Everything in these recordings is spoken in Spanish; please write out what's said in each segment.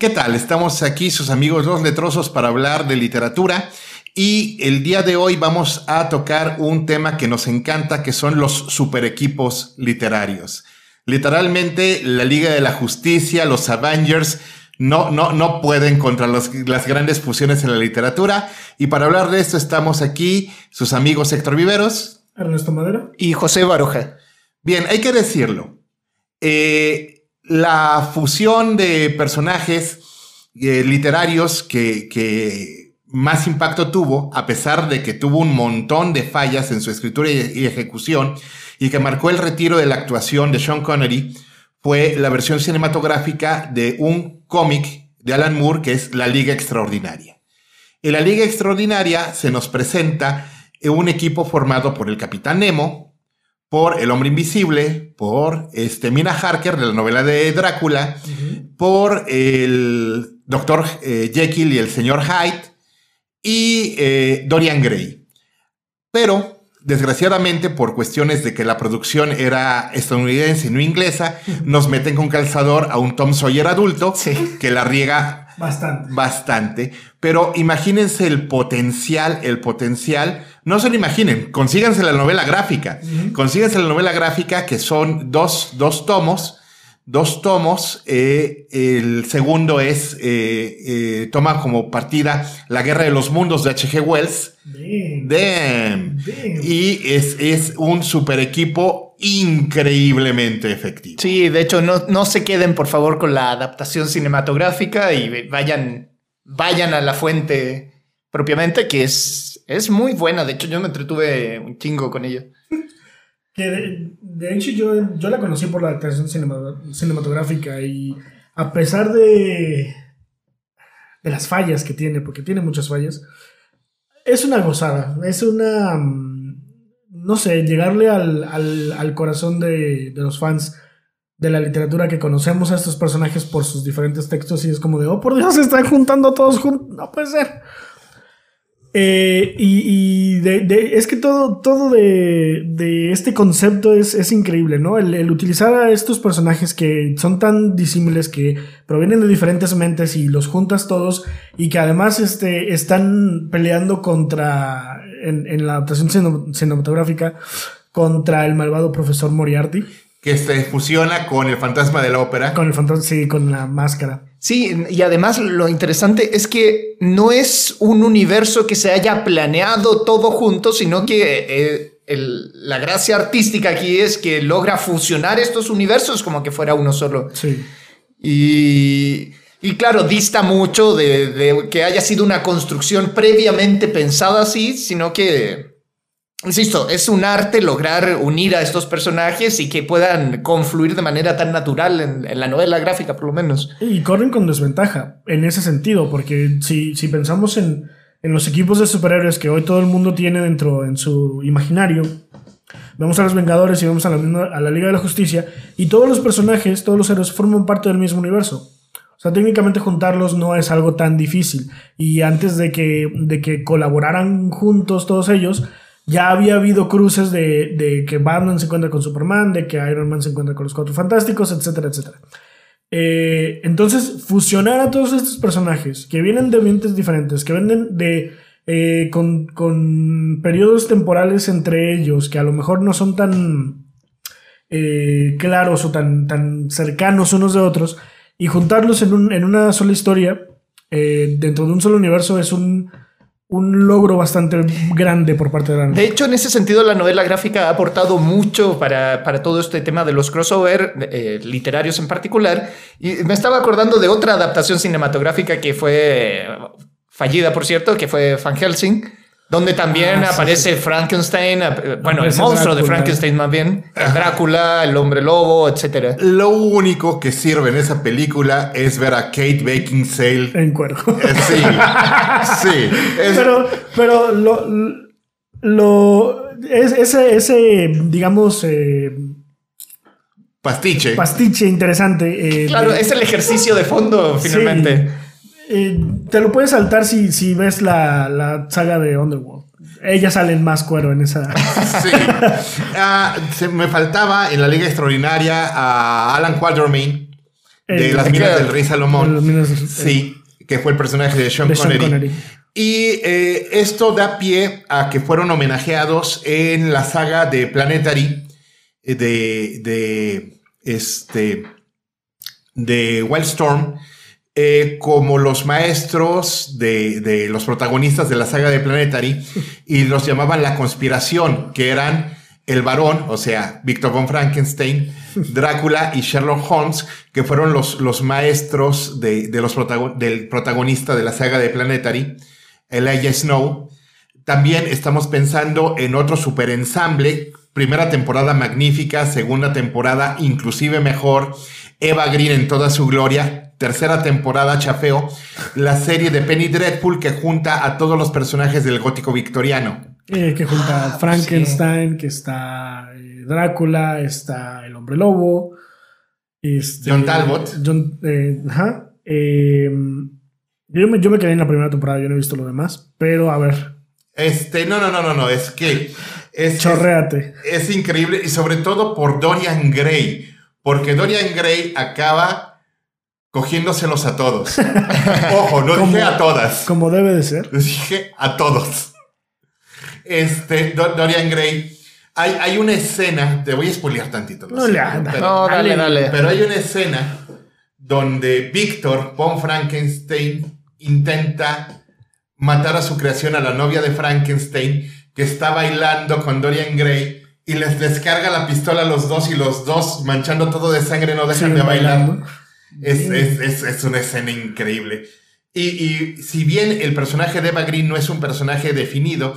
¿Qué tal? Estamos aquí, sus amigos los letrosos, para hablar de literatura. Y el día de hoy vamos a tocar un tema que nos encanta, que son los super equipos literarios. Literalmente, la Liga de la Justicia, los Avengers, no, no, no pueden contra las grandes fusiones en la literatura. Y para hablar de esto estamos aquí, sus amigos Héctor Viveros. Ernesto Madera. Y José Baroja. Bien, hay que decirlo. Eh, la fusión de personajes eh, literarios que, más impacto tuvo, a pesar de que tuvo un montón de fallas en su escritura y, ejecución, y que marcó el retiro de la actuación de Sean Connery, fue la versión cinematográfica de un cómic de Alan Moore que es La Liga Extraordinaria. En La Liga Extraordinaria se nos presenta un equipo formado por el Capitán Nemo, por El Hombre Invisible, por este, Mina Harker de la novela de Drácula, por el Doctor eh, Jekyll y el Señor Hyde y eh, Dorian Gray. Pero, desgraciadamente, por cuestiones de que la producción era estadounidense y no inglesa, nos meten con calzador a un Tom Sawyer adulto que la riega bastante. Bastante. Pero imagínense el potencial, el potencial no se lo imaginen, consíganse la novela gráfica. Consíganse la novela gráfica que son dos, dos tomos. Dos tomos. Eh, el segundo es, eh, eh, toma como partida La Guerra de los Mundos de H.G. Wells. Damn. Y es, es un super equipo increíblemente efectivo. Sí, de hecho, no, no se queden por favor con la adaptación cinematográfica y vayan, vayan a la fuente propiamente, que es es muy buena, de hecho yo me entretuve un chingo con ella. Que de, hecho yo, yo, la conocí por la adaptación cinematográfica y a pesar de, de las fallas que tiene, porque tiene muchas fallas, es una gozada, es una, mm, no sé, llegarle al, al, corazón de, de, los fans de la literatura que conocemos a estos personajes por sus diferentes textos y es como de, oh por Dios, se están juntando todos juntos, no puede ser. Eh, y, es que todo, todo de, este concepto es, increíble, ¿no? El, utilizar a estos personajes que son tan disímiles, que provienen de diferentes mentes y los juntas todos y que además este, están peleando contra, en, en la adaptación cinematográfica, contra el malvado profesor Moriarty que se fusiona con el fantasma de la ópera. Con el fantasma, sí, con la máscara. Sí, y además lo interesante es que no es un universo que se haya planeado todo junto, sino que eh, la gracia artística aquí es que logra fusionar estos universos como que fuera uno solo. Sí. Y, y claro, dista mucho de, de que haya sido una construcción previamente pensada así, sino que Insisto, es un arte lograr unir a estos personajes y que puedan confluir de manera tan natural en, la novela gráfica, por lo menos. Y corren con desventaja en ese sentido, porque si, si pensamos en, en, los equipos de superhéroes que hoy todo el mundo tiene dentro en su imaginario, vemos a los Vengadores y vemos a la, a la Liga de la Justicia, y todos los personajes, todos los héroes forman parte del mismo universo. O sea, técnicamente juntarlos no es algo tan difícil. Y antes de que, de que colaboraran juntos todos ellos, ya había habido cruces de, que Batman se encuentra con Superman, de que Iron Man se encuentra con los Cuatro Fantásticos, etcétera, etcétera. Eh, entonces, fusionar a todos estos personajes que vienen de mentes diferentes, que vienen de. Eh, con, con, periodos temporales entre ellos que a lo mejor no son tan eh, claros o tan, tan cercanos unos de otros, y juntarlos en, en una sola historia, dentro de un solo universo, es un un logro bastante grande por parte de la De hecho, en ese sentido, la novela gráfica ha aportado mucho para, para todo este tema de los crossover eh, literarios en particular. Y me estaba acordando de otra adaptación cinematográfica que fue fallida, por cierto, que fue Van Helsing donde también ah, aparece Frankenstein, eh, bueno, el monstruo de Frankenstein más bien, Drácula, el hombre lobo, etc. Lo único que sirve en esa película es ver a Kate Beckinsale en cuero. Eh, sí, sí. Pero, pero lo, lo ese, ese, digamos, eh, pastiche. Pastiche interesante. claro, es el ejercicio de fondo, finalmente. Eh, te lo puedes saltar si, si ves la, la, saga de Underworld. Ellas salen más cuero en esa. Sí. Ah, me faltaba en la Liga Extraordinaria a Alan Quatermain. de El- las minas del rey Salomón. de las minas del- Sí, que fue el personaje de Sean de Sean Connery. Connery. Y eh, esto da pie a que fueron homenajeados en la saga de Planetary eh, de, de este de Wildstorm eh, como los maestros de, los protagonistas de la saga de Planetary y los llamaban la conspiración, que eran el varón, o sea, Victor von Frankenstein, Drácula y Sherlock Holmes, que fueron los, los maestros de, los protago- del protagonista de la saga de Planetary, Elijah Snow. También estamos pensando en otro super ensamble. Primera temporada magnífica, segunda temporada inclusive mejor. Eva Green en toda su gloria. Tercera temporada chafeo. La serie de Penny Dreadful que junta a todos los personajes del gótico victoriano. Eh, que junta a Frankenstein, que está eh, Drácula, está el hombre lobo. este, John Talbot. John, eh, ajá. Eh, yo, me, yo me quedé en la primera temporada, yo no he visto lo demás. Pero a ver, Este, no, no, no, no, no, es que es, chorréate. es increíble y sobre todo por Dorian Gray, porque Dorian Gray acaba cogiéndoselos a todos. Ojo, no Como- dije a todas. Como debe de ser. Les dije a todos. Este, Do- Dorian Gray. Hay, hay una escena, te voy a spoilear tantito. No le anda. pero- No, dale, dale. pero hay una escena donde Víctor von Frankenstein intenta matar a su creación, a la novia de Frankenstein, que está bailando con Dorian Gray y les descarga la pistola a los dos y los dos, manchando todo de sangre, no dejan de bailar. bailando. Es, es- es- es una escena increíble. Y, y si bien el personaje de Eva Green no es un personaje definido,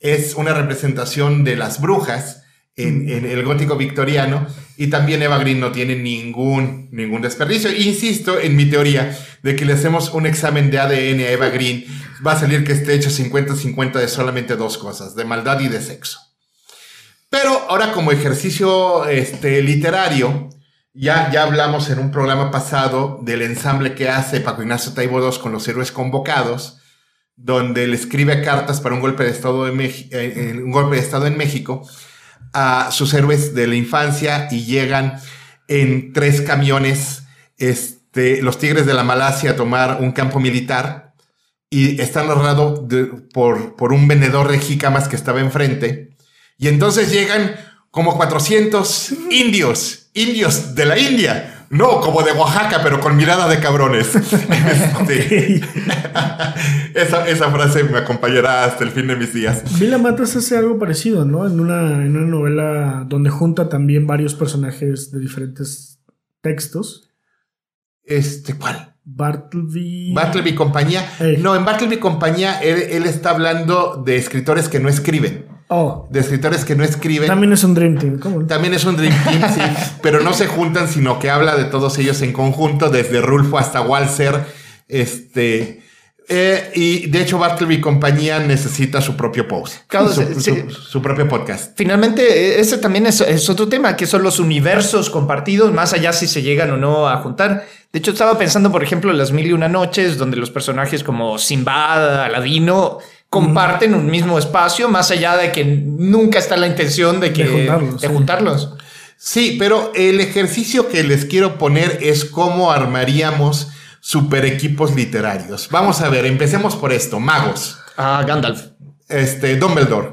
es una representación de las brujas en, en el gótico victoriano. Y también Eva Green no tiene ningún, ningún desperdicio. Insisto en mi teoría de que le hacemos un examen de ADN a Eva Green. Va a salir que esté hecho 50-50 de solamente dos cosas, de maldad y de sexo. Pero ahora como ejercicio este, literario, ya, ya hablamos en un programa pasado del ensamble que hace Paco Ignacio Taibo II con los héroes convocados, donde le escribe cartas para un golpe de Estado, de eh, eh, un golpe de Estado en México a sus héroes de la infancia y llegan en tres camiones este, los Tigres de la Malasia a tomar un campo militar y está narrado por, por un vendedor de jícamas que estaba enfrente. Y entonces llegan como 400 indios, indios de la India. No, como de Oaxaca, pero con mirada de cabrones. Esa, esa frase me acompañará hasta el fin de mis días. Vila Matas hace algo parecido, ¿no? En una, en una novela donde junta también varios personajes de diferentes textos. Este, ¿cuál? Bartleby. Bartleby compañía. No, en Bartleby compañía él, él está hablando de escritores que no escriben. Oh, De escritores que no escriben. también es un Dream Team. ¿Cómo? También es un Dream Team, sí, pero no se juntan, sino que habla de todos ellos en conjunto, desde Rulfo hasta Walser. Este. eh, y de hecho, Bartleby y compañía necesita su propio post. Claro, su, sí, su- su propio podcast. Finalmente, eh, ese también es, es otro tema, que son los universos compartidos, más allá si se llegan o no a juntar. De hecho, estaba pensando, por ejemplo, en las mil y una noches, donde los personajes como Simbad, Aladino, comparten un mismo espacio, más allá de que nunca está la intención de, que, De juntarlos, de sí. juntarlos. Sí, pero el ejercicio que les quiero poner es cómo armaríamos super equipos literarios. Vamos a ver, empecemos por esto. Magos. Ah, Gandalf. Este, Dumbledore.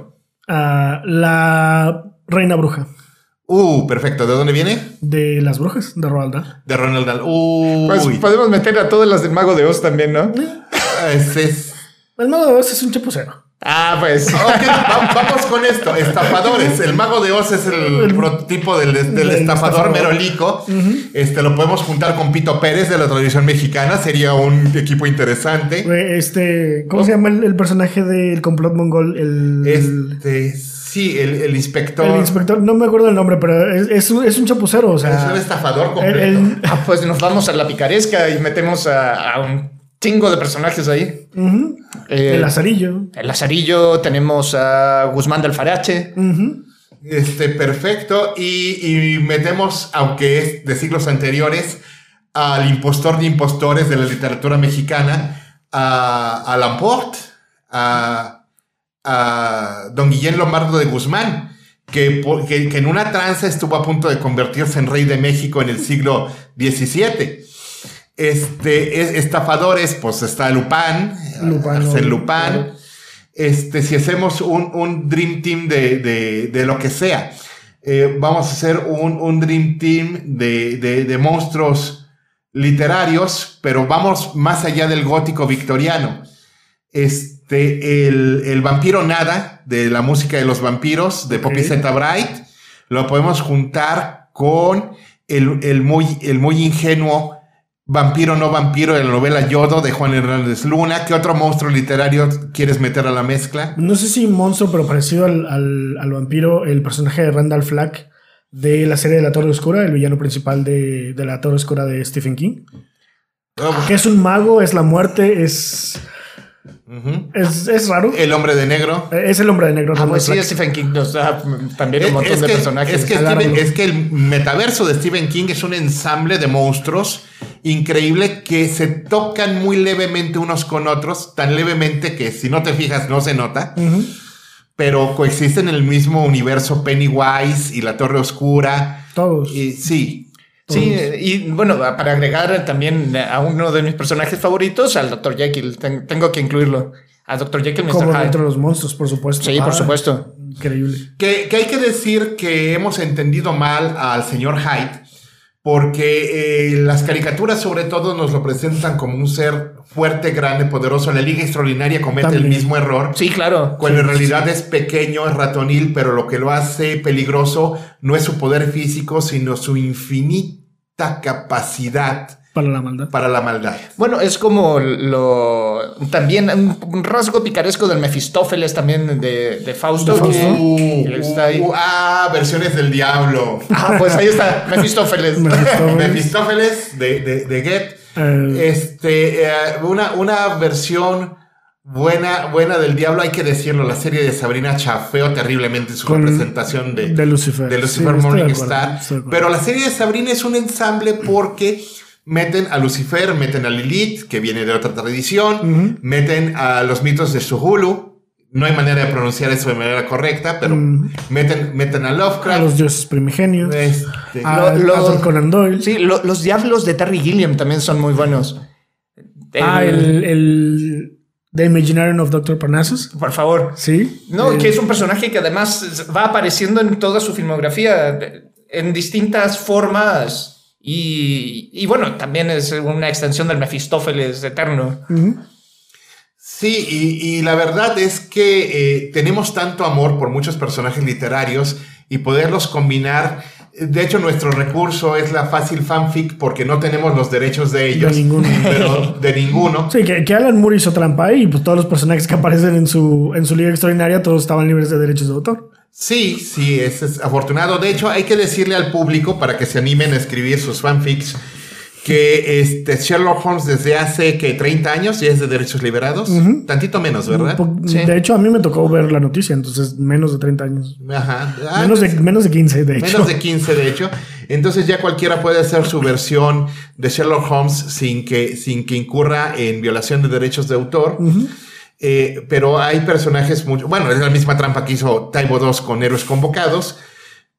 Ah, la Reina Bruja. Uh, perfecto. ¿De dónde viene? De las brujas de Roald Dahl. De Ronald Dahl. Uy. Pues podemos meter a todas las del Mago de Oz también, ¿no? Es- es- El Mago de Oz es un chapucero. Ah, pues. Va- vamos con esto. Estafadores. El mago de Oz es el prototipo del, del Del estafador estafador. merolico. Este lo podemos juntar con Pito Pérez de la tradición mexicana. Sería un equipo interesante. Este, ¿cómo se llama el, el personaje del complot mongol? El, Este, sí, el, el inspector. el inspector, no me acuerdo el nombre, pero es, es un, es un chapucero, o es un sea. estafador el- completo. el- Ah, pues nos vamos a la picaresca y metemos a, a un chingo de personajes ahí. Eh, el Lazarillo. El Lazarillo, tenemos a Guzmán del Farache. Este, perfecto. Y, y metemos, aunque es de siglos anteriores, al impostor de impostores de la literatura mexicana, a, a Lamport, a, a don Guillén Lombardo de Guzmán, que, que, que en una tranza estuvo a punto de convertirse en rey de México en el siglo XVII. Este, es- estafadores, pues está Lupin, Lupin, Arsène claro. Este, si hacemos un, un Dream Team de, de- de lo que sea, eh, vamos a hacer un, un Dream Team de, de- monstruos literarios, pero vamos más allá del gótico victoriano. Este, el, el vampiro nada, de la música de los vampiros, de Poppy. Zeta Bright, lo podemos juntar con el, el muy, el muy ingenuo vampiro no vampiro de la novela Yodo de Juan Hernández Luna. ¿Qué otro monstruo literario quieres meter a la mezcla? No sé si monstruo, pero parecido al, al- al vampiro, el personaje de Randall Flack de la serie de La Torre Oscura, el villano principal de, de La Torre Oscura de Stephen King. Que es un mago, es la muerte, es. Es, es raro. El hombre de negro. Es el hombre de negro. Ah, pues sí. Stephen King nos da también un montón Es de que, personajes. es, que es que el metaverso de Stephen King es un ensamble de monstruos increíble que se tocan muy levemente unos con otros, tan levemente que si no te fijas no se nota, pero coexisten en el mismo universo Pennywise y la Torre Oscura. Todos. Y, sí, Sí, y bueno, para agregar también a uno de mis personajes favoritos, al Dr. Jekyll, ten- tengo que incluirlo. A Dr. Jekyll, Mr. Como dentro de los monstruos, por supuesto. Sí, por Ah, supuesto. Increíble. Que, que hay que decir que hemos entendido mal al señor Hyde, porque eh, las caricaturas sobre todo nos lo presentan como un ser fuerte, grande, poderoso. La Liga Extraordinaria comete el mismo error. Sí, claro. Cuando en realidad es pequeño, es ratonil, pero lo que lo hace peligroso no es su poder físico, sino su infinita capacidad Para la maldad. para la maldad. Bueno, es como lo también un, un rasgo picaresco del Mefistófeles también de, de Fausto. ¿De Fausto? que- Uh, que está ahí. uh, ah, versiones del diablo. Ah, pues ahí está, Mefistófeles. Mefistófeles. Mefistófeles de, de, de Goethe. Eh, Este, eh, una, una versión buena, buena del diablo, hay que decirlo. La serie de Sabrina chafeó terriblemente su Con- representación de, de Lucifer. de Sí, Lucifer de Morningstar. Pero la serie de Sabrina es un ensamble porque meten a Lucifer, meten a Lilith, que viene de otra tradición, meten a los mitos de Suhulu. No hay manera de pronunciar eso de manera correcta, pero Mm. meten, meten a a Lovecraft. los dioses primigenios. Este, a Lo- lo- Arthur Conan Doyle. Sí, lo- los diablos de Terry Gilliam también son muy buenos. Ah, el, el The Imaginarium of Dr. Parnassus. Por favor. Sí. No, Eh, que es un personaje que además va apareciendo en toda su filmografía en distintas formas y, y bueno, también es una extensión del Mefistófeles eterno. Sí, y, y la verdad es que eh, tenemos tanto amor por muchos personajes literarios y poderlos combinar. De hecho, nuestro recurso es la fácil fanfic porque no tenemos los derechos de ellos. ninguno. Pero de ninguno. Sí, que, que Alan Moore hizo trampa ahí y pues todos los personajes que aparecen en su, en su liga extraordinaria todos estaban libres de derechos de autor. Sí, sí, es, es afortunado. De hecho, hay que decirle al público para que se animen a escribir sus fanfics que este Sherlock Holmes desde hace que 30 años ya es de derechos liberados. Tantito menos, ¿verdad? Sí. De hecho, a mí me tocó ver la noticia, entonces menos de 30 años. Ajá. Ah, menos, de, menos de 15, de hecho. Menos de 15, de hecho. Entonces ya cualquiera puede hacer su versión de Sherlock Holmes sin que, sin que incurra en violación de derechos de autor. Eh, pero hay personajes mucho. Bueno, es la misma trampa que hizo Taibo 2 con Héroes Convocados.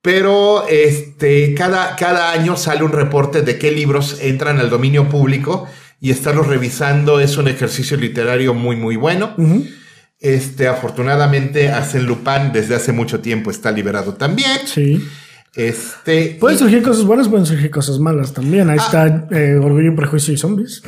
Pero este, cada, cada año sale un reporte de qué libros entran al dominio público y estarlos revisando es un ejercicio literario muy, muy bueno. Ujú. Este, afortunadamente, Arsène Lupin desde hace mucho tiempo está liberado también. Sí. Este. Pueden surgir cosas buenas, pueden surgir cosas malas también. Ah. Ahí está eh, Orgullo, Prejuicio y Zombies.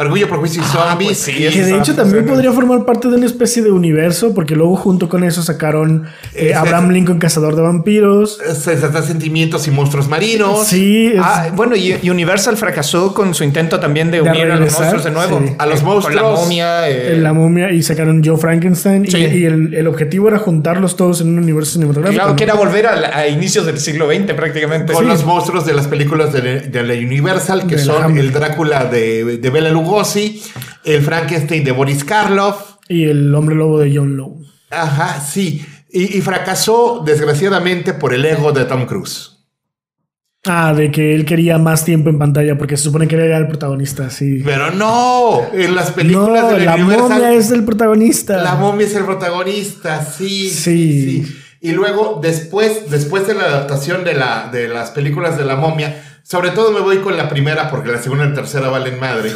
Orgullo, Prejuicio y Zombies. pues sí. Que de hecho también podría formar parte de una especie de universo, porque luego junto con eso sacaron eh, Abraham Lincoln, Cazador de Vampiros. Sensatas Sentimientos y Monstruos Marinos. Sí, es- Ah, bueno, y y Universal fracasó con su intento también de De unir a los monstruos de nuevo. sí. A los Eh, Con la monstruos. momia. eh, la momia y sacaron Joe Frankenstein. y- Sí. Y, el, el objetivo era juntarlos todos en un universo cinematográfico. Claro, que era volver a, la- a inicios del siglo XX prácticamente. Con Sí. los monstruos de las películas de, de la Universal, que De son el Drácula de, de Bela Lugosi, el Frankenstein de Boris Karloff. Y el hombre lobo de John Lowe. Ajá, sí. Y, y fracasó, desgraciadamente, por el ego de Tom Cruise. Ah, de que él quería más tiempo en pantalla porque se supone que él era el protagonista, sí. Pero no, en las películas No, de la, la Universal. momia es el protagonista. La momia es el protagonista, sí, Sí. sí. Y luego, después, después de la adaptación de, la, de las películas de la momia, sobre todo me voy con la primera porque la segunda y la tercera valen madre.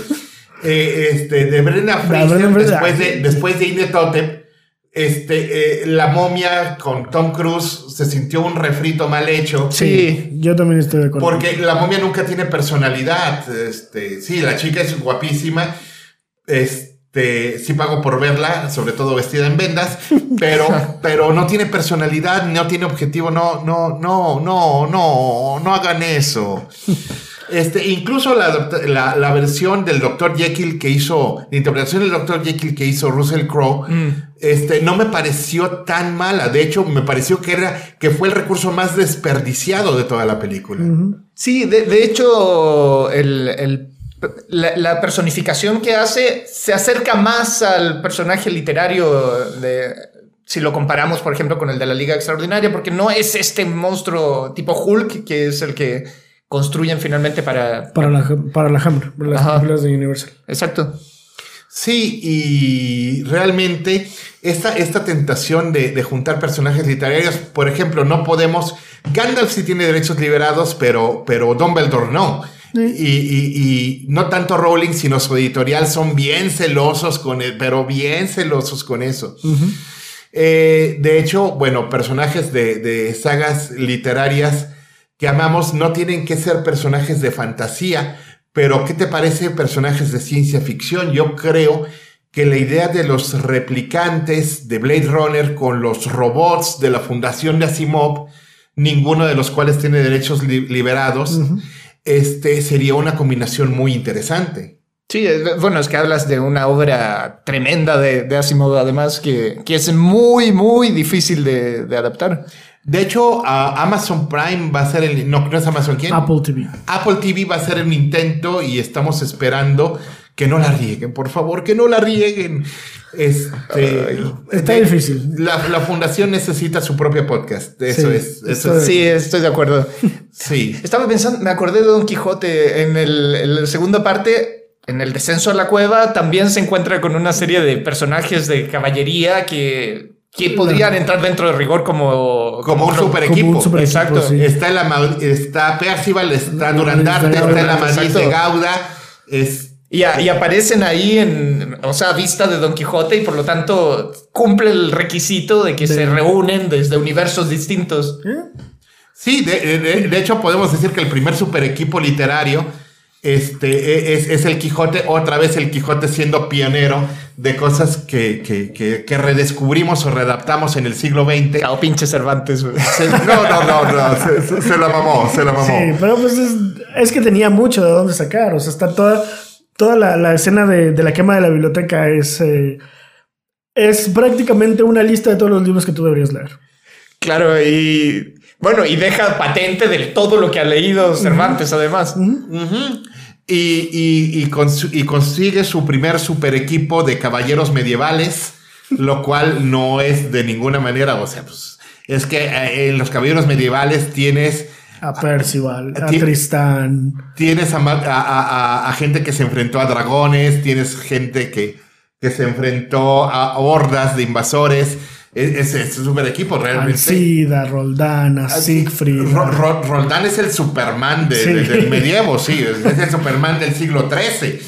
Eh, este, de Brenda Fraser, después de, después de Inetotep, este, eh, la momia con Tom Cruise se sintió un refrito mal hecho. Sí. Yo también estoy de acuerdo. Porque la momia nunca tiene personalidad. Este, sí, la chica es guapísima. Este, sí pago por verla, sobre todo vestida en vendas, pero, pero no tiene personalidad, no tiene objetivo, no, no, no, no, no, no hagan eso. Este, incluso la, la, la versión del Dr. Jekyll que hizo, la interpretación del Dr. Jekyll que hizo Russell Crowe, este, no me pareció tan mala. De hecho, me pareció que era, que fue el recurso más desperdiciado de toda la película. Sí, de, de hecho, el, el- la, la personificación que hace se acerca más al personaje literario de. Si lo comparamos, por ejemplo, con el de la Liga Extraordinaria, porque no es este monstruo tipo Hulk, que es el que construyen finalmente para. Para la, para la Hammer, para las Ajá. películas de Universal. Exacto. Sí, y realmente esta, esta tentación de, de juntar personajes literarios, por ejemplo, no podemos. Gandalf sí tiene derechos liberados, pero, pero Dumbledore no. Y, y- y no tanto Rowling, sino su editorial son bien celosos con él, pero bien celosos con eso. Eh, de hecho, bueno, personajes de, de sagas literarias que amamos no tienen que ser personajes de fantasía, pero ¿qué te parece personajes de ciencia ficción? Yo creo que la idea de los replicantes de Blade Runner con los robots de la Fundación de Asimov, ninguno de los cuales tiene derechos li- liberados, este sería una combinación muy interesante. Sí, bueno, es que hablas de una obra tremenda de, de Asimov, además, que, que es muy, muy difícil de, de adaptar. De hecho, Amazon Prime va a ser el. No, no es Amazon quién. Apple TV. Apple TV va a hacer un intento y estamos esperando que no la rieguen, por favor, que no la rieguen. Este, Está de- difícil. La, la fundación necesita su propio podcast. Eso Sí, es. Eso estoy- es- Sí, estoy de acuerdo. sí. Estaba pensando, me acordé de Don Quijote en, el, en la segunda parte, en el descenso a la cueva, también se encuentra con una serie de personajes de caballería que, que podrían entrar dentro de rigor como, Como un super Como equipo. un super equipo, Exacto. sí. Está, el ama- está Percival, está Está Durandarte, está el Amadís exacto. de Gauda. Es, Y, a- y aparecen ahí en, o sea, a vista de Don Quijote y por lo tanto cumple el requisito de que se reúnen desde universos distintos. ¿Eh? Sí, de, de- de hecho podemos decir que el primer super equipo literario este, es, es el Quijote, otra vez el Quijote siendo pionero de cosas que, que- que- que redescubrimos o readaptamos en el siglo XX. Cao pinche Cervantes. Se- no, no, no, no, se, se- se la mamó, se la mamó. Sí, pero pues es, es que tenía mucho de dónde sacar. O sea, está toda, toda la, la escena de, de la quema de la biblioteca es, eh, es prácticamente una lista de todos los libros que tú deberías leer. Claro, y bueno, y deja patente de todo lo que ha leído Cervantes, además. Y, y- y cons- y consigue su primer super equipo de caballeros medievales, lo cual no es de ninguna manera, o sea, pues es que eh, en los caballeros medievales tienes A Percival, a Ti- Tristán. Tienes a, a- a- a- a gente que se enfrentó a dragones, tienes gente que, que se enfrentó a hordas de invasores. Es, es, super equipo realmente. Alcida, Roldán, a Siegfried. Ro- Ro- Roldán es el Superman de- Sí. de- del medievo, sí, es, es el Superman del siglo XIII.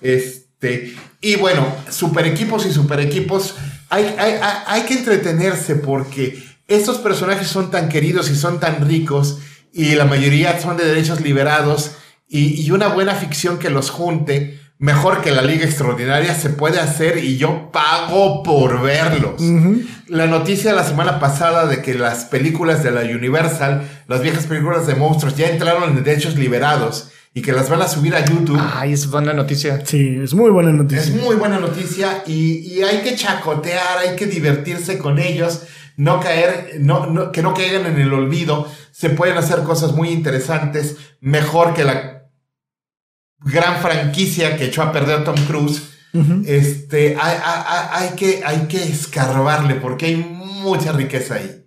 Este, y bueno, super equipos y super equipos, hay, hay, hay, hay que entretenerse porque estos personajes son tan queridos y son tan ricos y la mayoría son de derechos liberados y, y una buena ficción que los junte, mejor que la Liga Extraordinaria, se puede hacer y yo pago por verlos. La noticia de la semana pasada de que las películas de la Universal, las viejas películas de monstruos, ya entraron en derechos liberados y que las van a subir a YouTube. Ay, es buena noticia. Sí, es muy buena Es noticia. muy buena noticia y, y hay que chacotear, hay que divertirse con ellos, no caer, no, no- que no caigan en el olvido. Se pueden hacer cosas muy interesantes, mejor que la gran franquicia que echó a perder Tom Cruise. Este, hay, hay- hay- hay que, hay que escarbarle porque hay mucha riqueza ahí.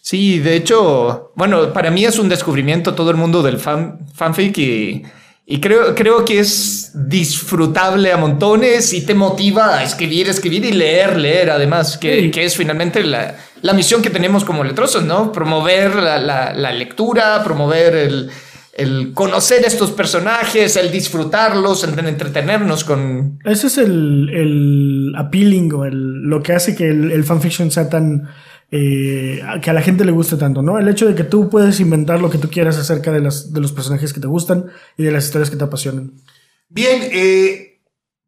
Sí, de hecho, bueno, para mí es un descubrimiento todo el mundo del fan, fanfic y, y creo, creo que es disfrutable a montones y te motiva a escribir, escribir y leer, leer además, que, Sí. que es finalmente la, la misión que tenemos como letrosos, ¿no? Promover la, la- la lectura, promover el, el conocer estos personajes, el disfrutarlos, el entretenernos con... Ese es el, el appealing o el, lo que hace que el, el fanfiction sea tan... Eh, que a la gente le guste tanto, ¿no? El hecho de que tú puedes inventar lo que tú quieras acerca de, las, de los personajes que te gustan y de las historias que te apasionan. Bien, eh,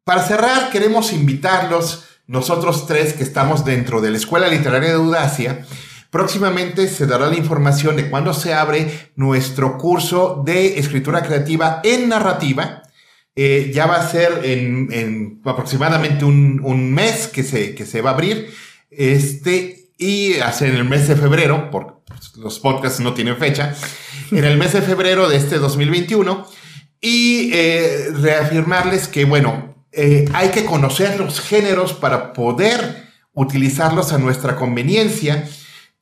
para cerrar queremos invitarlos, nosotros tres que estamos dentro de la Escuela Literaria de Audacia, Próximamente se dará la información de cuándo se abre nuestro curso de escritura creativa en narrativa. Eh, ya va a ser en, aproximadamente un, mes que se, que se va a abrir. Este, y hace en el mes de febrero, porque los podcasts no tienen fecha, en el mes de febrero de este 2021. Y eh, reafirmarles que, bueno, eh, hay que conocer los géneros para poder utilizarlos a nuestra conveniencia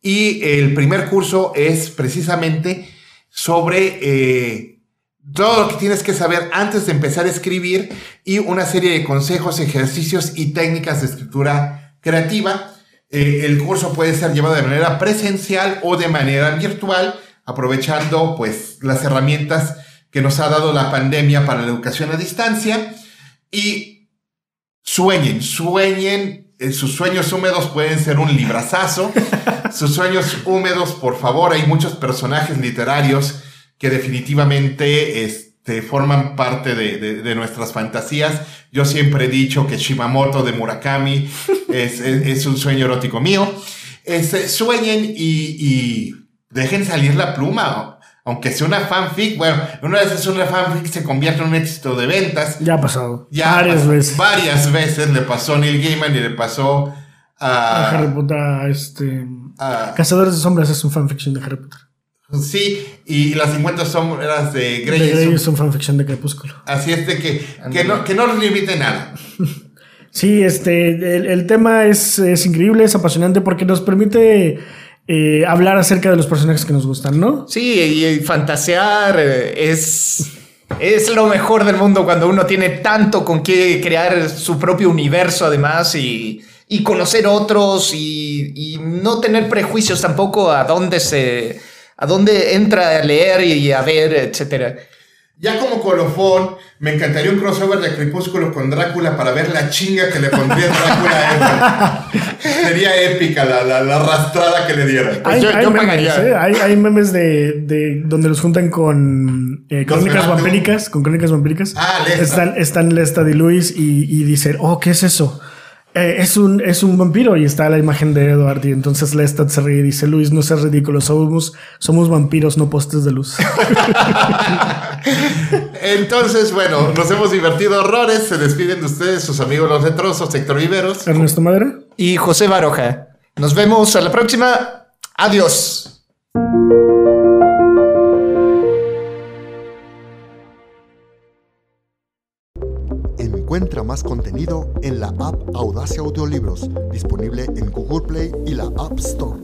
y el primer curso es precisamente sobre eh, todo lo que tienes que saber antes de empezar a escribir y una serie de consejos, ejercicios y técnicas de escritura creativa. Eh, el curso puede ser llevado de manera presencial o de manera virtual, aprovechando pues las herramientas que nos ha dado la pandemia para la educación a distancia. Y sueñen, sueñen sus sueños húmedos pueden ser un librazazo. sus sueños húmedos, por favor, hay muchos personajes literarios que definitivamente este, forman parte de, nuestras fantasías. Yo siempre he dicho que Shimamoto de Murakami es, un sueño erótico mío. Este, sueñen y, y dejen salir la pluma aunque sea una fanfic, bueno, una vez una fanfic se convierte en un éxito de ventas. Ya ha pasado. Ya varias veces. Varias veces le pasó a Neil Gaiman y le pasó a... a Harry Potter, este... Cazadores de Sombras es un fanfiction de Harry Potter. Sí, y las 50 sombras de Grey, de Grey es un fanfiction de Crepúsculo. Así es de que, que, no, que no limite nada. sí, este, el, el tema es, es increíble, es apasionante porque nos permite eh, hablar acerca de los personajes que nos gustan, ¿no? Sí, y, fantasear eh, es, es lo mejor del mundo cuando uno tiene tanto con qué crear su propio universo además y, conocer otros y, no tener prejuicios tampoco a dónde se a dónde entra a leer y a ver, etcétera. Ya como colofón, me encantaría un crossover de Crepúsculo con Drácula para ver la chinga que le pondría Drácula a Sería épica la, la, arrastrada que le dieran. Pues hay, memes, ¿eh? hay, memes de, de, donde los juntan con eh, crónicas vampíricas. Con crónicas vampíricas. Ah, Están, están Lesta y Luis y, y dicen, oh, ¿qué es eso? Eh, es, un, es un vampiro y está la imagen de Edward y entonces Lestat se ríe y dice, Luis, no seas ridículo, somos, somos vampiros, no postes de luz. entonces, bueno, nos hemos divertido horrores, se despiden de ustedes sus amigos los retrosos, Héctor Viveros. Ernesto Madera. Y José Baroja. Nos vemos a la próxima. Adiós. Encuentra más contenido en la app Audacia Audiolibros, disponible en Google Play y la App Store.